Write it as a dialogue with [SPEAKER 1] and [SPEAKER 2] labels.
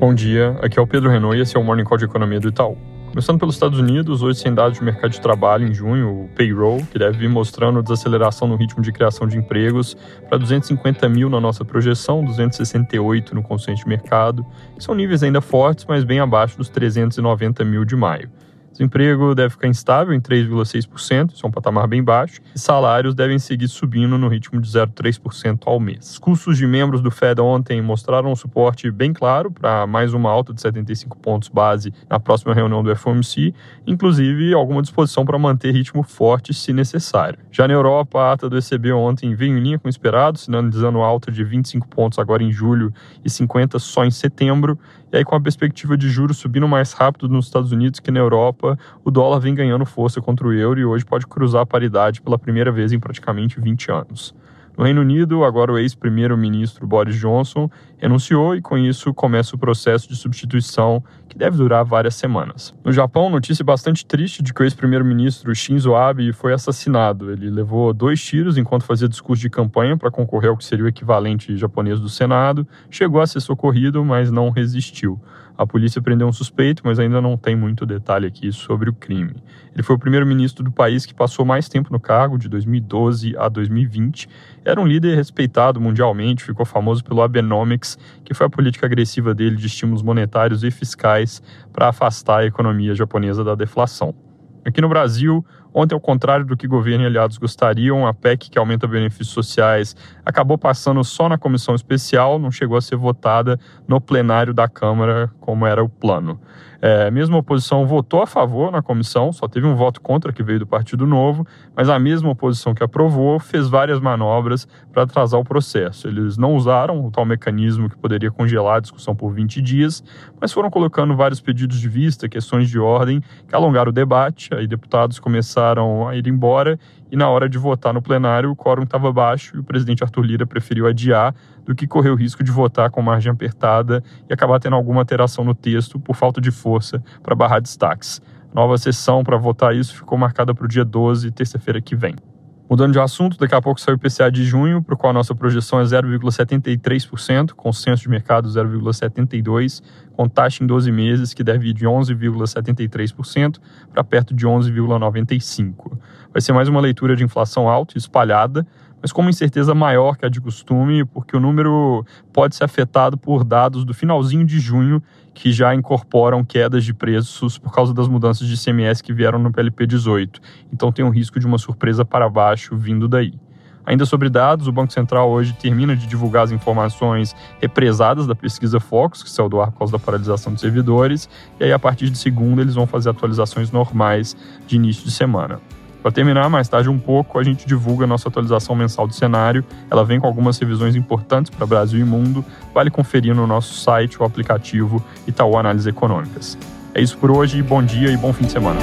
[SPEAKER 1] Bom dia, aqui é o Pedro Renault e esse é o Morning Call de Economia do Itaú. Começando pelos Estados Unidos, hoje sem dados de mercado de trabalho em junho, o payroll, que deve vir mostrando desaceleração no ritmo de criação de empregos para 250 mil na nossa projeção, 268 no consenso de mercado, que são níveis ainda fortes, mas bem abaixo dos 390 mil de maio. Desemprego deve ficar instável em 3,6%, isso é um patamar bem baixo, e salários devem seguir subindo no ritmo de 0,3% ao mês. Os custos de membros do Fed ontem mostraram um suporte bem claro para mais uma alta de 75 pontos base na próxima reunião do FOMC, inclusive alguma disposição para manter ritmo forte se necessário. Já na Europa, a ata do ECB ontem veio em linha com o esperado, sinalizando alta de 25 pontos agora em julho e 50 só em setembro, e aí, com a perspectiva de juros subindo mais rápido nos Estados Unidos que na Europa, o dólar vem ganhando força contra o euro e hoje pode cruzar a paridade pela primeira vez em praticamente 20 anos. No Reino Unido, agora o ex-primeiro-ministro Boris Johnson renunciou e com isso começa o processo de substituição que deve durar várias semanas. No Japão, notícia bastante triste de que o ex-primeiro-ministro Shinzo Abe foi assassinado. Ele levou dois tiros enquanto fazia discurso de campanha para concorrer ao que seria o equivalente japonês do Senado, chegou a ser socorrido, mas não resistiu. A polícia prendeu um suspeito, mas ainda não tem muito detalhe aqui sobre o crime. Ele foi o primeiro-ministro do país que passou mais tempo no cargo, de 2012 a 2020. Era um líder respeitado mundialmente, ficou famoso pelo Abenomics, que foi a política agressiva dele de estímulos monetários e fiscais para afastar a economia japonesa da deflação. Aqui no Brasil, ontem, ao contrário do que governo e aliados gostariam, a PEC, que aumenta benefícios sociais, acabou passando só na comissão especial, não chegou a ser votada no plenário da Câmara, como era o plano. É, mesmo a oposição votou a favor na comissão, só teve um voto contra que veio do Partido Novo, mas a mesma oposição que aprovou fez várias manobras para atrasar o processo. Eles não usaram o tal mecanismo que poderia congelar a discussão por 20 dias, mas foram colocando vários pedidos de vista, questões de ordem, que alongaram o debate, aí deputados começaram a ir embora e na hora de votar no plenário o quórum estava baixo e o presidente Arthur Lira preferiu adiar do que correr o risco de votar com margem apertada e acabar tendo alguma alteração no texto por falta de força para barrar destaques. Nova sessão para votar isso ficou marcada para o dia 12, terça-feira que vem. Mudando de assunto, daqui a pouco sai o IPCA de junho, para o qual a nossa projeção é 0,73%, consenso de mercado 0,72%, com taxa em 12 meses que deve ir de 11,73% para perto de 11,95%. Vai ser mais uma leitura de inflação alta e espalhada, mas com uma incerteza maior que a de costume, porque o número pode ser afetado por dados do finalzinho de junho que já incorporam quedas de preços por causa das mudanças de ICMS que vieram no PLP 18. Então tem um risco de uma surpresa para baixo vindo daí. Ainda sobre dados, o Banco Central hoje termina de divulgar as informações represadas da pesquisa Focus, que saiu do ar por causa da paralisação de servidores, e aí a partir de segunda eles vão fazer atualizações normais de início de semana. Para terminar, mais tarde um pouco, a gente divulga a nossa atualização mensal do cenário. Ela vem com algumas revisões importantes para Brasil e mundo. Vale conferir no nosso site ou aplicativo Itaú Análises Econômicas. É isso por hoje, bom dia e bom fim de semana.